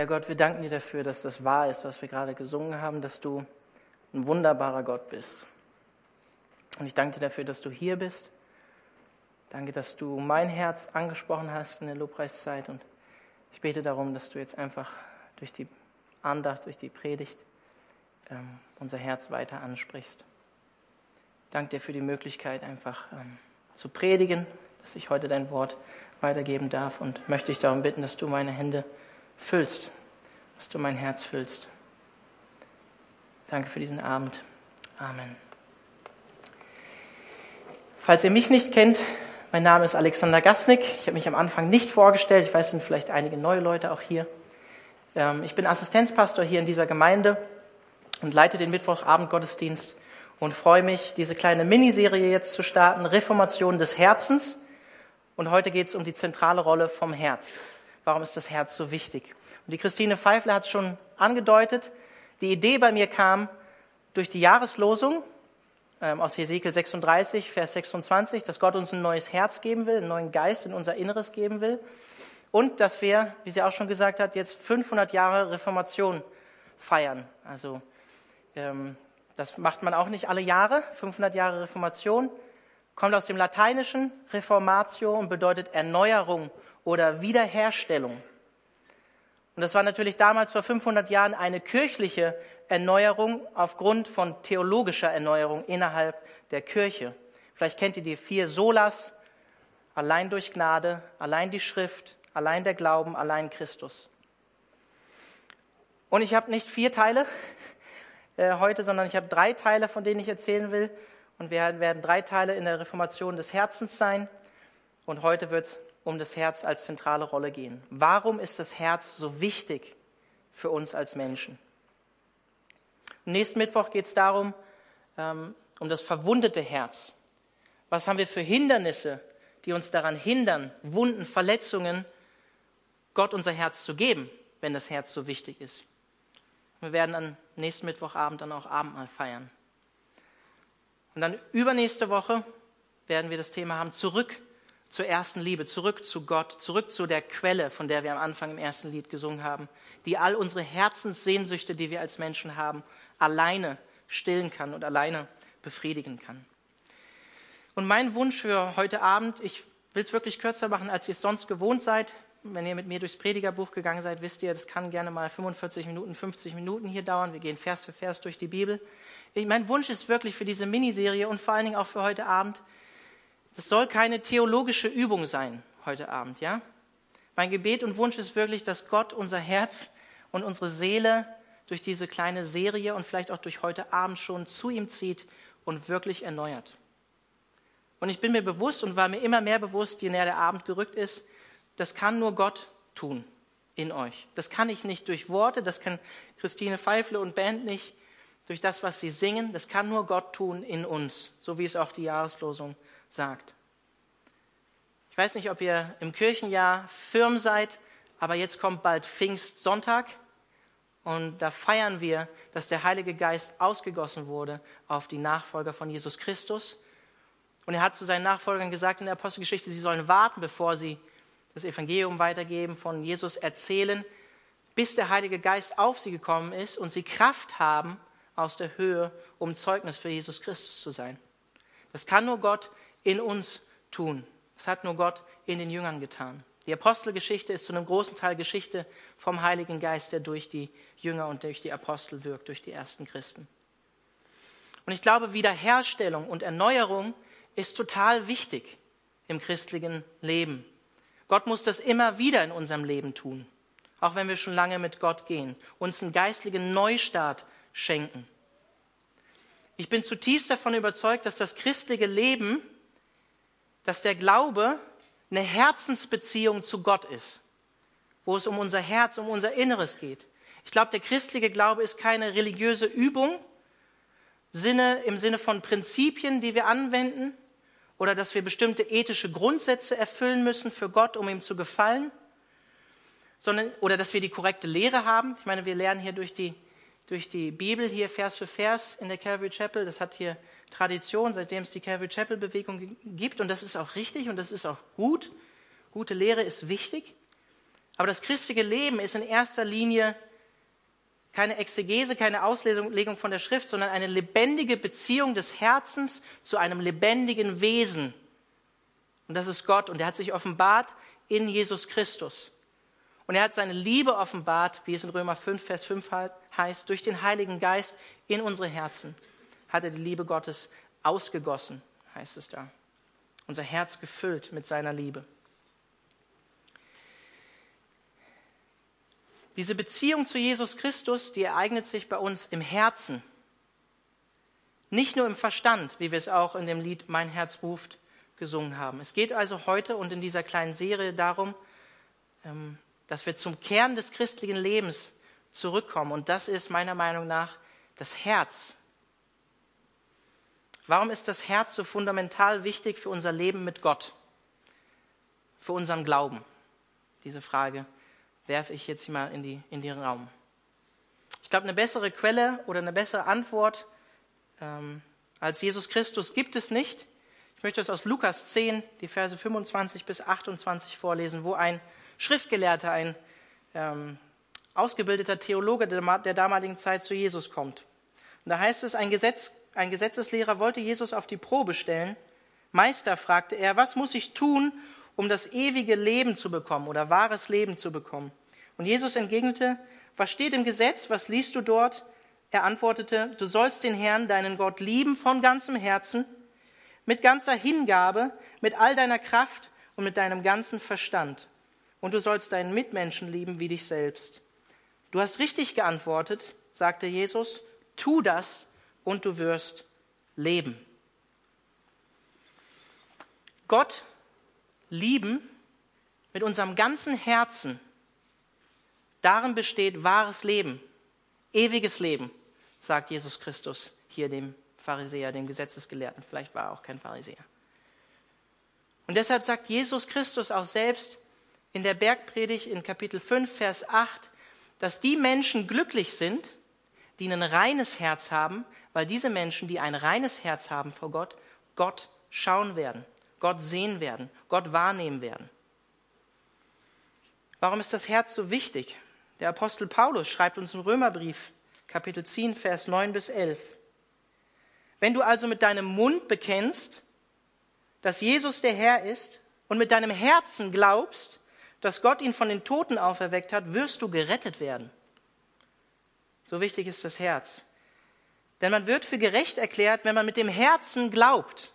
Herr Gott, wir danken dir dafür, dass das wahr ist, was wir gerade gesungen haben, dass du ein wunderbarer Gott bist. Und ich danke dir dafür, dass du hier bist. Danke, dass du mein Herz angesprochen hast in der Lobpreiszeit. Und ich bete darum, dass du jetzt einfach durch die Andacht, durch die Predigt ähm, unser Herz weiter ansprichst. Danke dir für die Möglichkeit, einfach ähm, zu predigen, dass ich heute dein Wort weitergeben darf und möchte dich darum bitten, dass du meine Hände füllst, dass du mein Herz füllst. Danke für diesen Abend. Amen. Falls ihr mich nicht kennt, mein Name ist Alexander Gasnick. Ich habe mich am Anfang nicht vorgestellt. Ich weiß, es sind vielleicht einige neue Leute auch hier. Ähm, ich bin Assistenzpastor hier in dieser Gemeinde und leite den Mittwochabend-Gottesdienst und freue mich, diese kleine Miniserie jetzt zu starten, Reformation des Herzens. Und heute geht es um die zentrale Rolle vom Herz. Warum ist das Herz so wichtig? Und die Christine Pfeifler hat es schon angedeutet. Die Idee bei mir kam durch die Jahreslosung ähm, aus Hesekiel 36, Vers 26, dass Gott uns ein neues Herz geben will, einen neuen Geist in unser Inneres geben will. Und dass wir, wie sie auch schon gesagt hat, jetzt 500 Jahre Reformation feiern. Also ähm, das macht man auch nicht alle Jahre. 500 Jahre Reformation kommt aus dem Lateinischen Reformatio und bedeutet Erneuerung oder Wiederherstellung. Und das war natürlich damals vor 500 Jahren eine kirchliche Erneuerung aufgrund von theologischer Erneuerung innerhalb der Kirche. Vielleicht kennt ihr die vier Solas, allein durch Gnade, allein die Schrift, allein der Glauben, allein Christus. Und ich habe nicht vier Teile äh, heute, sondern ich habe drei Teile, von denen ich erzählen will. Und wir werden drei Teile in der Reformation des Herzens sein. Und heute wird es um das Herz als zentrale Rolle gehen. Warum ist das Herz so wichtig für uns als Menschen? nächsten Mittwoch geht es darum, ähm, um das verwundete Herz. Was haben wir für Hindernisse, die uns daran hindern, Wunden, Verletzungen, Gott unser Herz zu geben, wenn das Herz so wichtig ist? Wir werden am nächsten Mittwochabend dann auch Abendmahl feiern. Und dann übernächste Woche werden wir das Thema haben, zurück zur ersten Liebe, zurück zu Gott, zurück zu der Quelle, von der wir am Anfang im ersten Lied gesungen haben, die all unsere Herzenssehnsüchte, die wir als Menschen haben, alleine stillen kann und alleine befriedigen kann. Und mein Wunsch für heute Abend, ich will es wirklich kürzer machen, als ihr es sonst gewohnt seid. Wenn ihr mit mir durchs Predigerbuch gegangen seid, wisst ihr, das kann gerne mal 45 Minuten, 50 Minuten hier dauern. Wir gehen Vers für Vers durch die Bibel. Ich, mein Wunsch ist wirklich für diese Miniserie und vor allen Dingen auch für heute Abend, das soll keine theologische Übung sein heute Abend, ja? Mein Gebet und Wunsch ist wirklich, dass Gott unser Herz und unsere Seele durch diese kleine Serie und vielleicht auch durch heute Abend schon zu ihm zieht und wirklich erneuert. Und ich bin mir bewusst und war mir immer mehr bewusst, je näher der Abend gerückt ist, das kann nur Gott tun in euch. Das kann ich nicht durch Worte, das kann Christine Pfeifle und Band nicht durch das, was sie singen. Das kann nur Gott tun in uns, so wie es auch die Jahreslosung sagt. Ich weiß nicht, ob ihr im Kirchenjahr firm seid, aber jetzt kommt bald Pfingstsonntag und da feiern wir, dass der Heilige Geist ausgegossen wurde auf die Nachfolger von Jesus Christus. Und er hat zu seinen Nachfolgern gesagt in der Apostelgeschichte, sie sollen warten, bevor sie das Evangelium weitergeben, von Jesus erzählen, bis der Heilige Geist auf sie gekommen ist und sie Kraft haben aus der Höhe, um Zeugnis für Jesus Christus zu sein. Das kann nur Gott in uns tun. Das hat nur Gott in den Jüngern getan. Die Apostelgeschichte ist zu einem großen Teil Geschichte vom Heiligen Geist, der durch die Jünger und durch die Apostel wirkt, durch die ersten Christen. Und ich glaube, Wiederherstellung und Erneuerung ist total wichtig im christlichen Leben. Gott muss das immer wieder in unserem Leben tun, auch wenn wir schon lange mit Gott gehen, uns einen geistlichen Neustart schenken. Ich bin zutiefst davon überzeugt, dass das christliche Leben, dass der Glaube eine Herzensbeziehung zu Gott ist, wo es um unser Herz, um unser Inneres geht. Ich glaube, der christliche Glaube ist keine religiöse Übung, Sinne, im Sinne von Prinzipien, die wir anwenden, oder dass wir bestimmte ethische Grundsätze erfüllen müssen für Gott, um ihm zu gefallen, sondern, oder dass wir die korrekte Lehre haben. Ich meine, wir lernen hier durch die, durch die Bibel, hier Vers für Vers in der Calvary Chapel, das hat hier Tradition, seitdem es die Calvary Chapel Bewegung gibt. Und das ist auch richtig und das ist auch gut. Gute Lehre ist wichtig. Aber das christliche Leben ist in erster Linie keine Exegese, keine Auslegung von der Schrift, sondern eine lebendige Beziehung des Herzens zu einem lebendigen Wesen. Und das ist Gott. Und er hat sich offenbart in Jesus Christus. Und er hat seine Liebe offenbart, wie es in Römer 5, Vers 5 heißt, durch den Heiligen Geist in unsere Herzen hat er die Liebe Gottes ausgegossen, heißt es da. Unser Herz gefüllt mit seiner Liebe. Diese Beziehung zu Jesus Christus, die ereignet sich bei uns im Herzen. Nicht nur im Verstand, wie wir es auch in dem Lied Mein Herz ruft gesungen haben. Es geht also heute und in dieser kleinen Serie darum, ähm, dass wir zum Kern des christlichen Lebens zurückkommen. Und das ist meiner Meinung nach das Herz. Warum ist das Herz so fundamental wichtig für unser Leben mit Gott? Für unseren Glauben? Diese Frage werfe ich jetzt mal in, die, in den Raum. Ich glaube, eine bessere Quelle oder eine bessere Antwort ähm, als Jesus Christus gibt es nicht. Ich möchte es aus Lukas 10, die Verse 25 bis 28 vorlesen, wo ein Schriftgelehrter, ein ähm, ausgebildeter Theologe der, der damaligen Zeit zu Jesus kommt. Und da heißt es, ein, Gesetz, ein Gesetzeslehrer wollte Jesus auf die Probe stellen. Meister, fragte er, was muss ich tun, um das ewige Leben zu bekommen oder wahres Leben zu bekommen? Und Jesus entgegnete, was steht im Gesetz? Was liest du dort? Er antwortete, du sollst den Herrn, deinen Gott, lieben von ganzem Herzen, mit ganzer Hingabe, mit all deiner Kraft und mit deinem ganzen Verstand. Und du sollst deinen Mitmenschen lieben wie dich selbst. Du hast richtig geantwortet, sagte Jesus, tu das und du wirst leben. Gott lieben mit unserem ganzen Herzen Darin besteht wahres Leben, ewiges Leben, sagt Jesus Christus hier dem Pharisäer, dem Gesetzesgelehrten. Vielleicht war er auch kein Pharisäer. Und deshalb sagt Jesus Christus auch selbst in der Bergpredigt in Kapitel 5, Vers 8, dass die Menschen glücklich sind, die ein reines Herz haben, weil diese Menschen, die ein reines Herz haben vor Gott, Gott schauen werden, Gott sehen werden, Gott wahrnehmen werden. Warum ist das Herz so wichtig? Der Apostel Paulus schreibt uns im Römerbrief, Kapitel 10, Vers 9 bis 11. Wenn du also mit deinem Mund bekennst, dass Jesus der Herr ist und mit deinem Herzen glaubst, dass Gott ihn von den Toten auferweckt hat, wirst du gerettet werden. So wichtig ist das Herz. Denn man wird für gerecht erklärt, wenn man mit dem Herzen glaubt.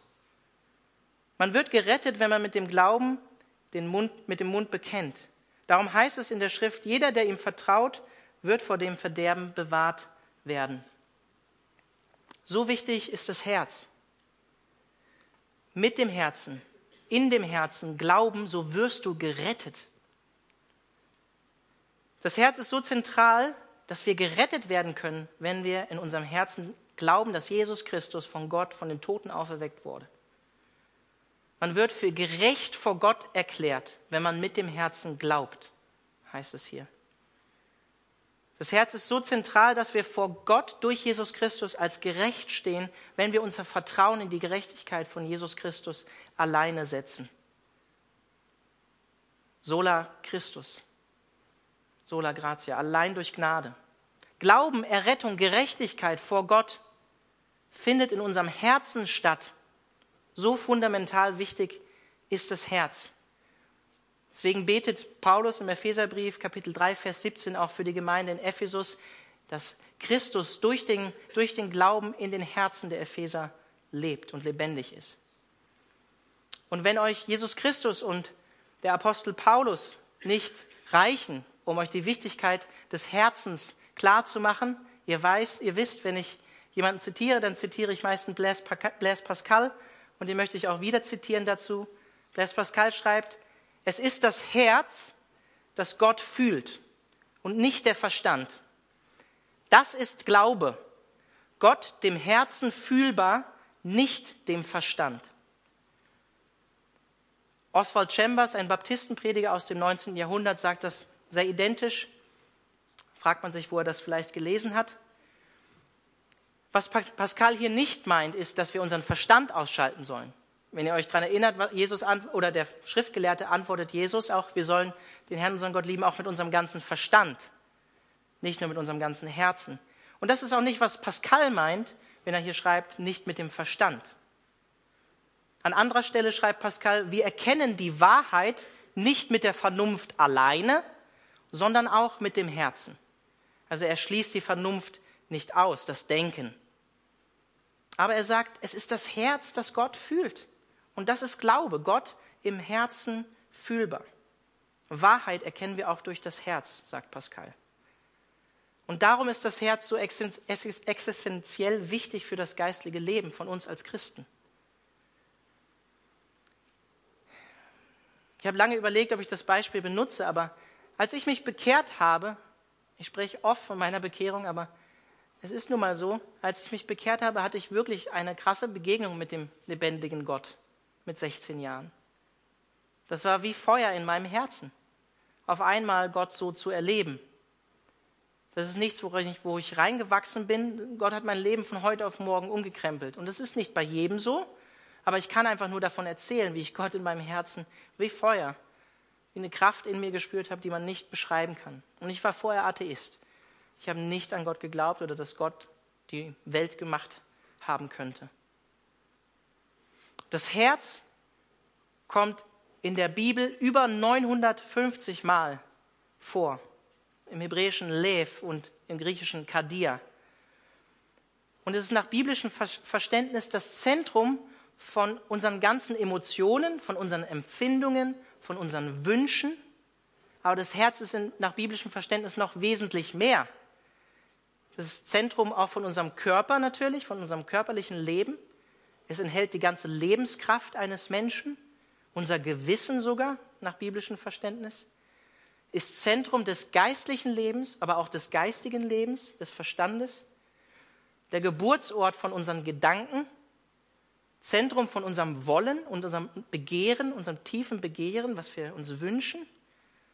Man wird gerettet, wenn man mit dem Glauben den Mund, mit dem Mund bekennt. Darum heißt es in der Schrift, jeder, der ihm vertraut, wird vor dem Verderben bewahrt werden. So wichtig ist das Herz. Mit dem Herzen, in dem Herzen glauben, so wirst du gerettet. Das Herz ist so zentral, dass wir gerettet werden können, wenn wir in unserem Herzen glauben, dass Jesus Christus von Gott, von den Toten auferweckt wurde. Man wird für gerecht vor Gott erklärt, wenn man mit dem Herzen glaubt, heißt es hier. Das Herz ist so zentral, dass wir vor Gott durch Jesus Christus als gerecht stehen, wenn wir unser Vertrauen in die Gerechtigkeit von Jesus Christus alleine setzen. Sola Christus, sola gratia, allein durch Gnade. Glauben, Errettung, Gerechtigkeit vor Gott findet in unserem Herzen statt so fundamental wichtig ist das Herz. Deswegen betet Paulus im Epheserbrief Kapitel 3, Vers 17 auch für die Gemeinde in Ephesus, dass Christus durch den, durch den Glauben in den Herzen der Epheser lebt und lebendig ist. Und wenn euch Jesus Christus und der Apostel Paulus nicht reichen, um euch die Wichtigkeit des Herzens klar zu machen, ihr, ihr wisst, wenn ich jemanden zitiere, dann zitiere ich meistens Blaise Pascal, und den möchte ich auch wieder zitieren dazu. Blaise Pascal schreibt, es ist das Herz, das Gott fühlt und nicht der Verstand. Das ist Glaube. Gott dem Herzen fühlbar, nicht dem Verstand. Oswald Chambers, ein Baptistenprediger aus dem 19. Jahrhundert, sagt das sehr identisch. Fragt man sich, wo er das vielleicht gelesen hat. Was Pascal hier nicht meint, ist, dass wir unseren Verstand ausschalten sollen. Wenn ihr euch daran erinnert, Jesus oder der Schriftgelehrte antwortet Jesus auch, wir sollen den Herrn, unseren Gott lieben, auch mit unserem ganzen Verstand, nicht nur mit unserem ganzen Herzen. Und das ist auch nicht, was Pascal meint, wenn er hier schreibt, nicht mit dem Verstand. An anderer Stelle schreibt Pascal, wir erkennen die Wahrheit nicht mit der Vernunft alleine, sondern auch mit dem Herzen. Also er schließt die Vernunft nicht aus, das Denken. Aber er sagt, es ist das Herz, das Gott fühlt. Und das ist Glaube, Gott im Herzen fühlbar. Wahrheit erkennen wir auch durch das Herz, sagt Pascal. Und darum ist das Herz so existenziell wichtig für das geistliche Leben von uns als Christen. Ich habe lange überlegt, ob ich das Beispiel benutze, aber als ich mich bekehrt habe, ich spreche oft von meiner Bekehrung, aber es ist nun mal so, als ich mich bekehrt habe, hatte ich wirklich eine krasse Begegnung mit dem lebendigen Gott mit 16 Jahren. Das war wie Feuer in meinem Herzen, auf einmal Gott so zu erleben. Das ist nichts, wo ich, wo ich reingewachsen bin. Gott hat mein Leben von heute auf morgen umgekrempelt. Und das ist nicht bei jedem so, aber ich kann einfach nur davon erzählen, wie ich Gott in meinem Herzen wie Feuer, wie eine Kraft in mir gespürt habe, die man nicht beschreiben kann. Und ich war vorher Atheist. Ich habe nicht an Gott geglaubt oder dass Gott die Welt gemacht haben könnte. Das Herz kommt in der Bibel über 950 Mal vor. Im hebräischen Lev und im griechischen Kadir. Und es ist nach biblischem Verständnis das Zentrum von unseren ganzen Emotionen, von unseren Empfindungen, von unseren Wünschen. Aber das Herz ist nach biblischem Verständnis noch wesentlich mehr. Das ist Zentrum auch von unserem Körper natürlich, von unserem körperlichen Leben. Es enthält die ganze Lebenskraft eines Menschen, unser Gewissen sogar nach biblischem Verständnis. Ist Zentrum des geistlichen Lebens, aber auch des geistigen Lebens, des Verstandes. Der Geburtsort von unseren Gedanken, Zentrum von unserem Wollen und unserem Begehren, unserem tiefen Begehren, was wir uns wünschen,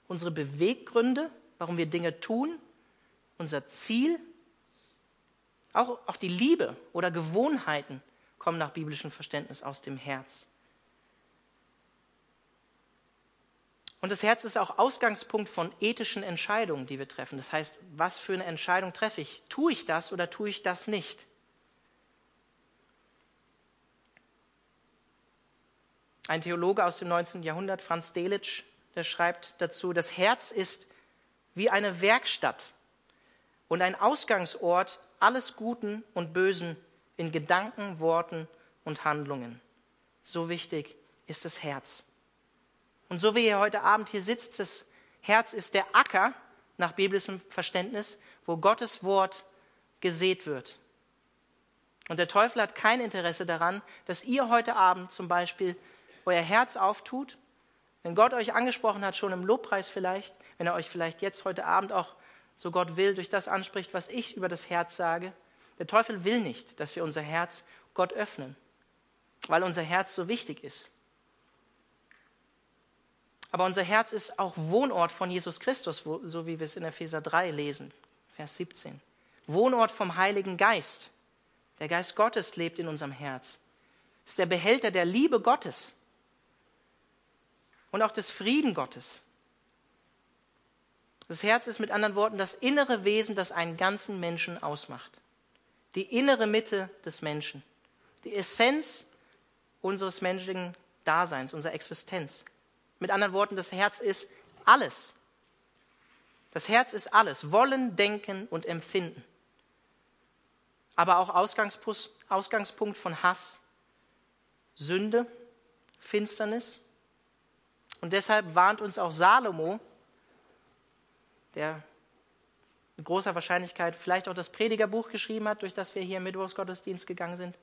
unsere Beweggründe, warum wir Dinge tun, unser Ziel. Auch, auch die Liebe oder Gewohnheiten kommen nach biblischem Verständnis aus dem Herz. Und das Herz ist auch Ausgangspunkt von ethischen Entscheidungen, die wir treffen. Das heißt, was für eine Entscheidung treffe ich? Tue ich das oder tue ich das nicht? Ein Theologe aus dem 19. Jahrhundert, Franz Delitzsch, der schreibt dazu, das Herz ist wie eine Werkstatt und ein Ausgangsort alles Guten und Bösen in Gedanken, Worten und Handlungen. So wichtig ist das Herz. Und so wie ihr heute Abend hier sitzt, das Herz ist der Acker nach biblischem Verständnis, wo Gottes Wort gesät wird. Und der Teufel hat kein Interesse daran, dass ihr heute Abend zum Beispiel euer Herz auftut, wenn Gott euch angesprochen hat, schon im Lobpreis vielleicht, wenn er euch vielleicht jetzt heute Abend auch, so Gott will, durch das anspricht, was ich über das Herz sage, der Teufel will nicht, dass wir unser Herz Gott öffnen, weil unser Herz so wichtig ist. Aber unser Herz ist auch Wohnort von Jesus Christus, so wie wir es in Epheser 3 lesen, Vers 17. Wohnort vom Heiligen Geist. Der Geist Gottes lebt in unserem Herz. Ist der Behälter der Liebe Gottes und auch des Frieden Gottes. Das Herz ist mit anderen Worten das innere Wesen, das einen ganzen Menschen ausmacht. Die innere Mitte des Menschen. Die Essenz unseres menschlichen Daseins, unserer Existenz. Mit anderen Worten, das Herz ist alles. Das Herz ist alles. Wollen, Denken und Empfinden. Aber auch Ausgangspunkt von Hass, Sünde, Finsternis, und deshalb warnt uns auch Salomo, der mit großer Wahrscheinlichkeit vielleicht auch das Predigerbuch geschrieben hat, durch das wir hier im Mittwochsgottesdienst gegangen sind.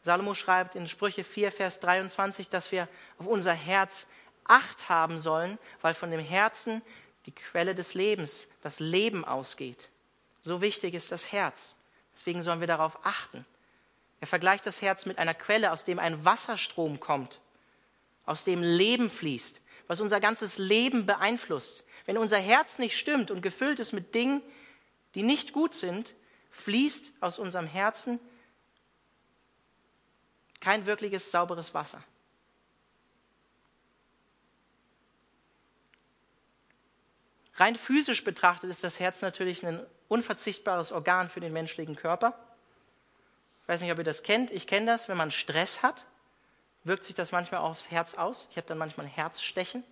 Salomo schreibt in Sprüche 4, Vers 23, dass wir auf unser Herz Acht haben sollen, weil von dem Herzen die Quelle des Lebens, das Leben ausgeht. So wichtig ist das Herz. Deswegen sollen wir darauf achten. Er vergleicht das Herz mit einer Quelle, aus dem ein Wasserstrom kommt aus dem Leben fließt, was unser ganzes Leben beeinflusst. Wenn unser Herz nicht stimmt und gefüllt ist mit Dingen, die nicht gut sind, fließt aus unserem Herzen kein wirkliches sauberes Wasser. Rein physisch betrachtet ist das Herz natürlich ein unverzichtbares Organ für den menschlichen Körper. Ich weiß nicht, ob ihr das kennt. Ich kenne das, wenn man Stress hat, wirkt sich das manchmal aufs Herz aus. Ich habe dann manchmal Herzstechen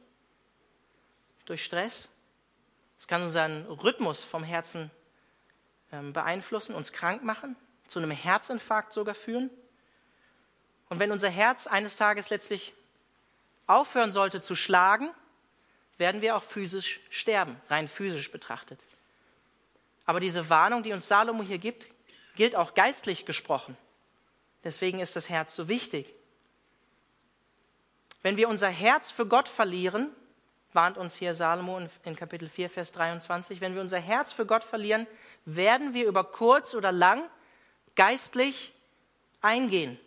durch Stress. Es kann unseren Rhythmus vom Herzen ähm, beeinflussen, uns krank machen, zu einem Herzinfarkt sogar führen. Und wenn unser Herz eines Tages letztlich aufhören sollte zu schlagen, werden wir auch physisch sterben, rein physisch betrachtet. Aber diese Warnung, die uns Salomo hier gibt, gilt auch geistlich gesprochen. Deswegen ist das Herz so wichtig. Wenn wir unser Herz für Gott verlieren, warnt uns hier Salomo in Kapitel 4, Vers 23, wenn wir unser Herz für Gott verlieren, werden wir über kurz oder lang geistlich eingehen,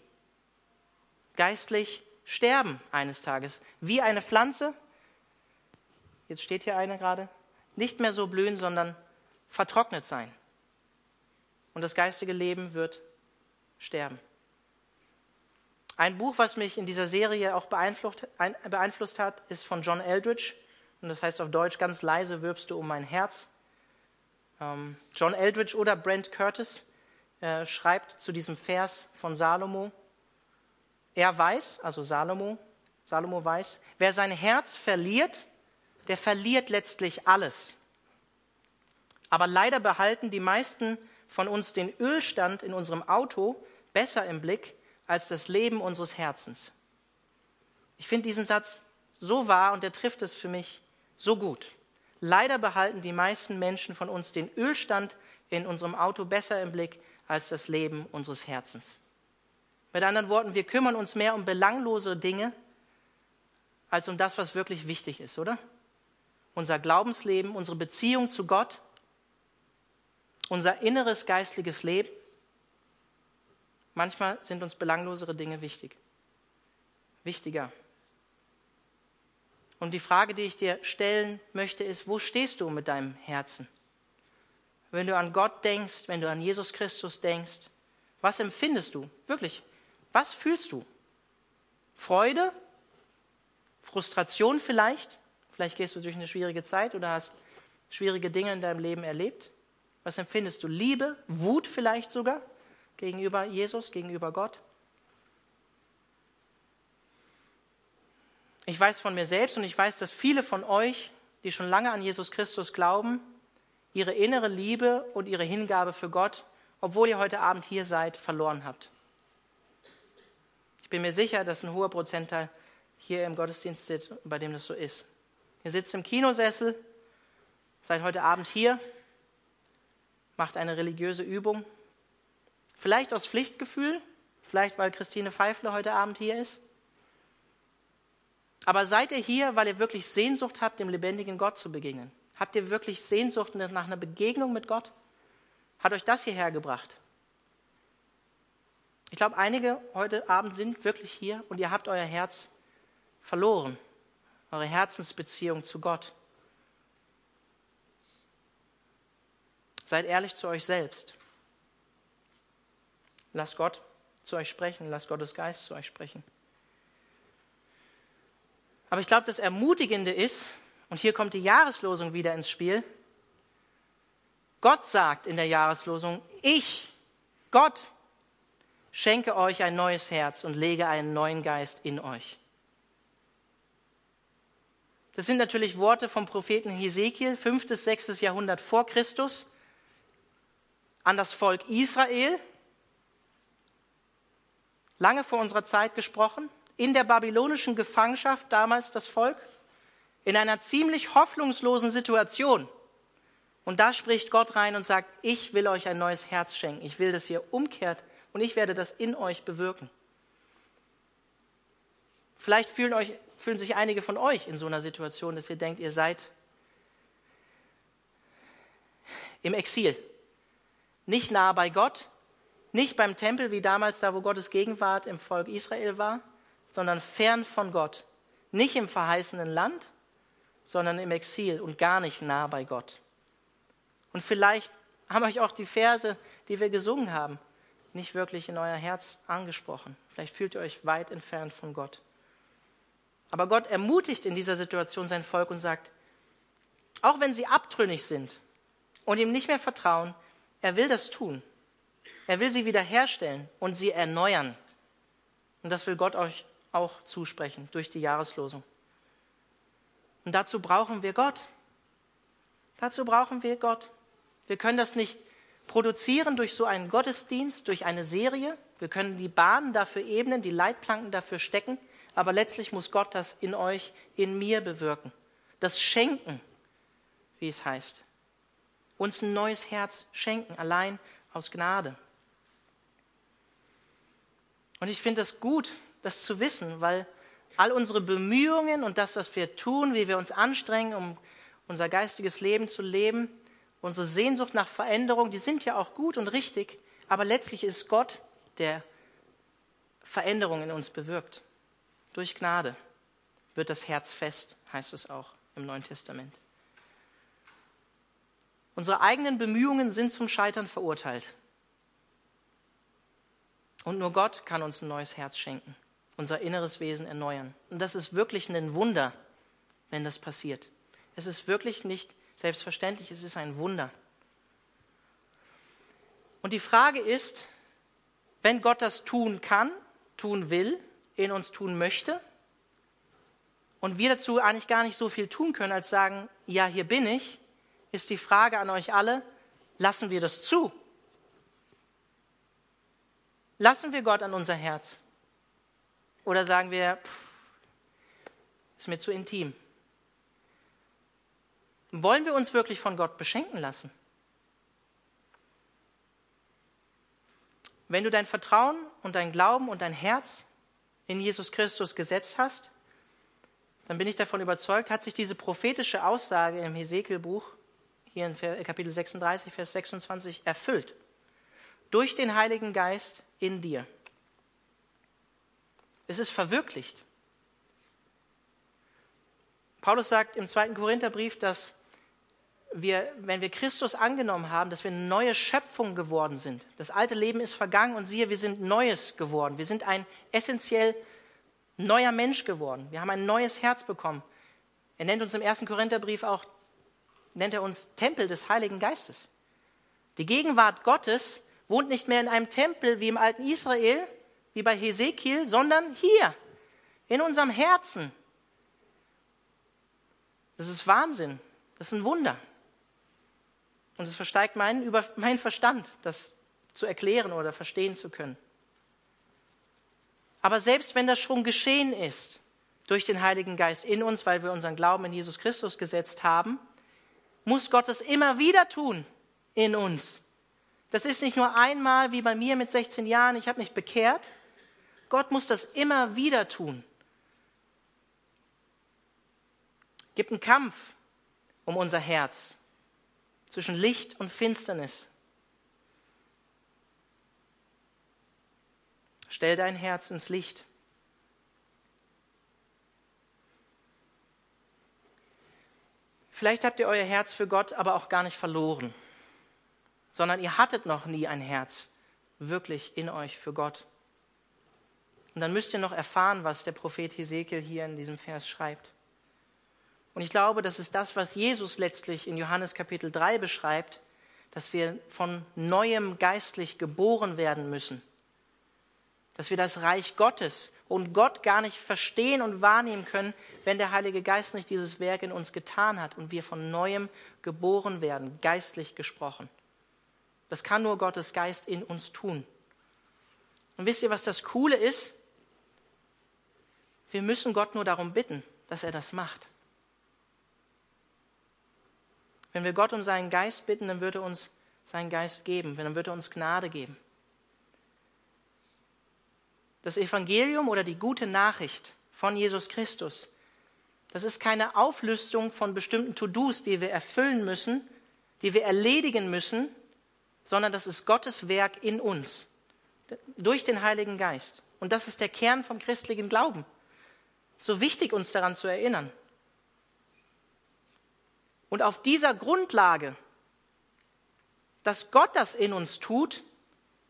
geistlich sterben eines Tages. Wie eine Pflanze, jetzt steht hier eine gerade, nicht mehr so blühen, sondern vertrocknet sein. Und das geistige Leben wird sterben. Ein Buch, was mich in dieser Serie auch beeinflusst, beeinflusst hat, ist von John Eldridge. Und das heißt auf Deutsch ganz leise wirbst du um mein Herz. Ähm, John Eldridge oder Brent Curtis äh, schreibt zu diesem Vers von Salomo. Er weiß, also Salomo, Salomo weiß, wer sein Herz verliert, der verliert letztlich alles. Aber leider behalten die meisten von uns den Ölstand in unserem Auto besser im Blick als das Leben unseres Herzens. Ich finde diesen Satz so wahr und der trifft es für mich so gut. Leider behalten die meisten Menschen von uns den Ölstand in unserem Auto besser im Blick als das Leben unseres Herzens. Mit anderen Worten, wir kümmern uns mehr um belanglose Dinge als um das, was wirklich wichtig ist, oder? Unser Glaubensleben, unsere Beziehung zu Gott, unser inneres geistliches Leben. Manchmal sind uns belanglosere Dinge wichtig. Wichtiger. Und die Frage, die ich dir stellen möchte, ist, wo stehst du mit deinem Herzen? Wenn du an Gott denkst, wenn du an Jesus Christus denkst, was empfindest du? Wirklich, was fühlst du? Freude? Frustration vielleicht? Vielleicht gehst du durch eine schwierige Zeit oder hast schwierige Dinge in deinem Leben erlebt. Was empfindest du? Liebe? Wut vielleicht sogar gegenüber Jesus, gegenüber Gott? Ich weiß von mir selbst und ich weiß, dass viele von euch, die schon lange an Jesus Christus glauben, ihre innere Liebe und ihre Hingabe für Gott, obwohl ihr heute Abend hier seid, verloren habt. Ich bin mir sicher, dass ein hoher Prozentteil hier im Gottesdienst sitzt, bei dem das so ist. Ihr sitzt im Kinosessel, seid heute Abend hier, macht eine religiöse Übung, vielleicht aus Pflichtgefühl, vielleicht weil Christine Pfeifle heute Abend hier ist. Aber seid ihr hier, weil ihr wirklich Sehnsucht habt, dem lebendigen Gott zu begegnen? Habt ihr wirklich Sehnsucht nach einer Begegnung mit Gott? Hat euch das hierher gebracht? Ich glaube, einige heute Abend sind wirklich hier und ihr habt euer Herz verloren, eure Herzensbeziehung zu Gott. Seid ehrlich zu euch selbst. Lasst Gott zu euch sprechen, lasst Gottes Geist zu euch sprechen. Aber ich glaube, das Ermutigende ist, und hier kommt die Jahreslosung wieder ins Spiel, Gott sagt in der Jahreslosung, ich, Gott, schenke euch ein neues Herz und lege einen neuen Geist in euch. Das sind natürlich Worte vom Propheten Hesekiel, 5. bis 6. Jahrhundert vor Christus, an das Volk Israel, lange vor unserer Zeit gesprochen in der babylonischen Gefangenschaft damals das Volk, in einer ziemlich hoffnungslosen Situation. Und da spricht Gott rein und sagt, ich will euch ein neues Herz schenken. Ich will, dass ihr umkehrt und ich werde das in euch bewirken. Vielleicht fühlen, euch, fühlen sich einige von euch in so einer Situation, dass ihr denkt, ihr seid im Exil. Nicht nah bei Gott, nicht beim Tempel wie damals, da wo Gottes Gegenwart im Volk Israel war, sondern fern von Gott. Nicht im verheißenen Land, sondern im Exil und gar nicht nah bei Gott. Und vielleicht haben euch auch die Verse, die wir gesungen haben, nicht wirklich in euer Herz angesprochen. Vielleicht fühlt ihr euch weit entfernt von Gott. Aber Gott ermutigt in dieser Situation sein Volk und sagt, auch wenn sie abtrünnig sind und ihm nicht mehr vertrauen, er will das tun. Er will sie wiederherstellen und sie erneuern. Und das will Gott euch auch zusprechen durch die Jahreslosung. Und dazu brauchen wir Gott. Dazu brauchen wir Gott. Wir können das nicht produzieren durch so einen Gottesdienst, durch eine Serie. Wir können die Bahnen dafür ebnen, die Leitplanken dafür stecken, aber letztlich muss Gott das in euch, in mir bewirken. Das Schenken, wie es heißt. Uns ein neues Herz schenken, allein aus Gnade. Und ich finde es gut, das zu wissen, weil all unsere Bemühungen und das, was wir tun, wie wir uns anstrengen, um unser geistiges Leben zu leben, unsere Sehnsucht nach Veränderung, die sind ja auch gut und richtig, aber letztlich ist Gott, der Veränderungen in uns bewirkt. Durch Gnade wird das Herz fest, heißt es auch im Neuen Testament. Unsere eigenen Bemühungen sind zum Scheitern verurteilt. Und nur Gott kann uns ein neues Herz schenken, unser inneres Wesen erneuern. Und das ist wirklich ein Wunder, wenn das passiert. Es ist wirklich nicht selbstverständlich, es ist ein Wunder. Und die Frage ist, wenn Gott das tun kann, tun will, in uns tun möchte, und wir dazu eigentlich gar nicht so viel tun können, als sagen, ja, hier bin ich, ist die Frage an euch alle, lassen wir das zu? Lassen wir Gott an unser Herz? Oder sagen wir, pff, ist mir zu intim? Wollen wir uns wirklich von Gott beschenken lassen? Wenn du dein Vertrauen und dein Glauben und dein Herz in Jesus Christus gesetzt hast, dann bin ich davon überzeugt, hat sich diese prophetische Aussage im Hesekiel-Buch, hier in Kapitel 36, Vers 26, erfüllt. Durch den Heiligen Geist in dir. Es ist verwirklicht. Paulus sagt im zweiten Korintherbrief, dass wir, wenn wir Christus angenommen haben, dass wir eine neue Schöpfung geworden sind. Das alte Leben ist vergangen und siehe, wir sind Neues geworden. Wir sind ein essentiell neuer Mensch geworden. Wir haben ein neues Herz bekommen. Er nennt uns im ersten Korintherbrief auch, nennt er uns Tempel des Heiligen Geistes. Die Gegenwart Gottes wohnt nicht mehr in einem Tempel wie im alten Israel, wie bei Hesekiel, sondern hier, in unserem Herzen. Das ist Wahnsinn. Das ist ein Wunder. Und es versteigt meinen, über meinen Verstand, das zu erklären oder verstehen zu können. Aber selbst wenn das schon geschehen ist, durch den Heiligen Geist in uns, weil wir unseren Glauben in Jesus Christus gesetzt haben, muss Gott es immer wieder tun in uns. Das ist nicht nur einmal wie bei mir mit 16 Jahren, ich habe mich bekehrt. Gott muss das immer wieder tun. Gibt einen Kampf um unser Herz zwischen Licht und Finsternis. Stell dein Herz ins Licht. Vielleicht habt ihr euer Herz für Gott aber auch gar nicht verloren sondern ihr hattet noch nie ein Herz wirklich in euch für Gott. Und dann müsst ihr noch erfahren, was der Prophet Hesekiel hier in diesem Vers schreibt. Und ich glaube, das ist das, was Jesus letztlich in Johannes Kapitel 3 beschreibt, dass wir von neuem geistlich geboren werden müssen. Dass wir das Reich Gottes und Gott gar nicht verstehen und wahrnehmen können, wenn der Heilige Geist nicht dieses Werk in uns getan hat und wir von neuem geboren werden, geistlich gesprochen. Das kann nur Gottes Geist in uns tun. Und wisst ihr, was das Coole ist? Wir müssen Gott nur darum bitten, dass er das macht. Wenn wir Gott um seinen Geist bitten, dann wird er uns seinen Geist geben, dann wird er uns Gnade geben. Das Evangelium oder die gute Nachricht von Jesus Christus, das ist keine Auflistung von bestimmten To-Dos, die wir erfüllen müssen, die wir erledigen müssen, sondern das ist Gottes Werk in uns, durch den Heiligen Geist. Und das ist der Kern vom christlichen Glauben. So wichtig, uns daran zu erinnern. Und auf dieser Grundlage, dass Gott das in uns tut,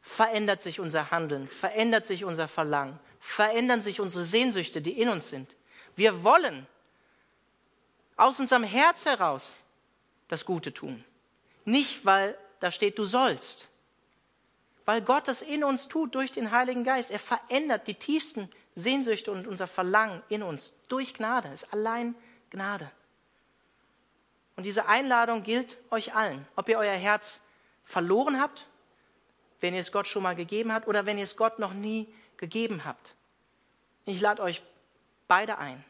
verändert sich unser Handeln, verändert sich unser Verlangen, verändern sich unsere Sehnsüchte, die in uns sind. Wir wollen aus unserem Herz heraus das Gute tun. Nicht, weil da steht, du sollst. Weil Gott das in uns tut durch den Heiligen Geist. Er verändert die tiefsten Sehnsüchte und unser Verlangen in uns durch Gnade. Es ist allein Gnade. Und diese Einladung gilt euch allen. Ob ihr euer Herz verloren habt, wenn ihr es Gott schon mal gegeben habt, oder wenn ihr es Gott noch nie gegeben habt. Ich lade euch beide ein.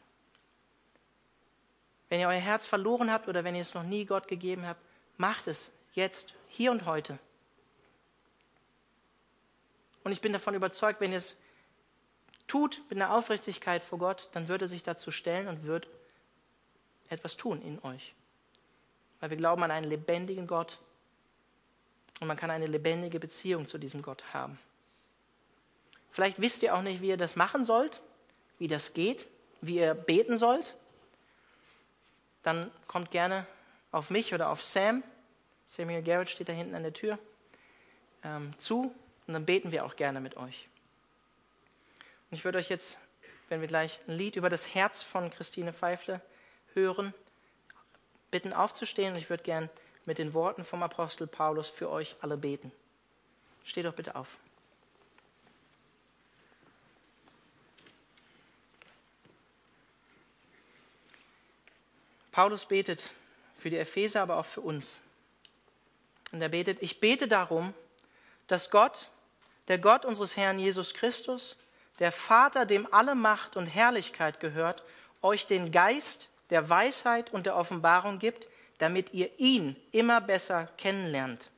Wenn ihr euer Herz verloren habt oder wenn ihr es noch nie Gott gegeben habt, macht es jetzt, hier und heute. Und ich bin davon überzeugt, wenn ihr es tut mit einer Aufrichtigkeit vor Gott, dann wird er sich dazu stellen und wird etwas tun in euch. Weil wir glauben an einen lebendigen Gott und man kann eine lebendige Beziehung zu diesem Gott haben. Vielleicht wisst ihr auch nicht, wie ihr das machen sollt, wie das geht, wie ihr beten sollt. Dann kommt gerne auf mich oder auf Sam. Samuel Garrett steht da hinten an der Tür ähm, zu und dann beten wir auch gerne mit euch. Und ich würde euch jetzt, wenn wir gleich ein Lied über das Herz von Christine Pfeifle hören, bitten aufzustehen und ich würde gern mit den Worten vom Apostel Paulus für euch alle beten. Steht doch bitte auf. Paulus betet für die Epheser, aber auch für uns. Und er betet, ich bete darum, dass Gott, der Gott unseres Herrn Jesus Christus, der Vater, dem alle Macht und Herrlichkeit gehört, euch den Geist der Weisheit und der Offenbarung gibt, damit ihr ihn immer besser kennenlernt.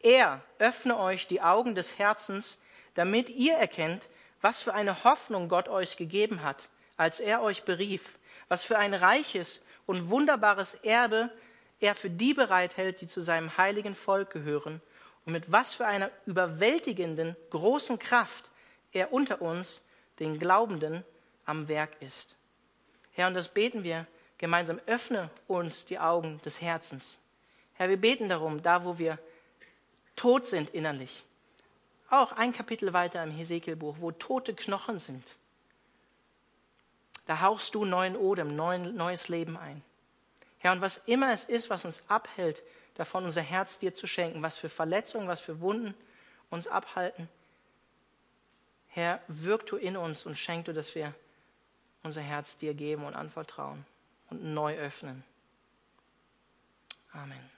Er öffne euch die Augen des Herzens, damit ihr erkennt, was für eine Hoffnung Gott euch gegeben hat, als er euch berief, was für ein reiches und wunderbares Erbe er für die bereithält, die zu seinem heiligen Volk gehören, und mit was für einer überwältigenden großen Kraft er unter uns, den Glaubenden, am Werk ist. Herr, und das beten wir gemeinsam. Öffne uns die Augen des Herzens. Herr, wir beten darum, da wo wir tot sind innerlich, auch ein Kapitel weiter im Hesekielbuch, wo tote Knochen sind, da hauchst du neuen Odem, neuen, neues Leben ein. Herr, und was immer es ist, was uns abhält, davon unser Herz dir zu schenken, was für Verletzungen, was für Wunden uns abhalten, Herr, wirk du in uns und schenk du, dass wir unser Herz dir geben und anvertrauen und neu öffnen. Amen.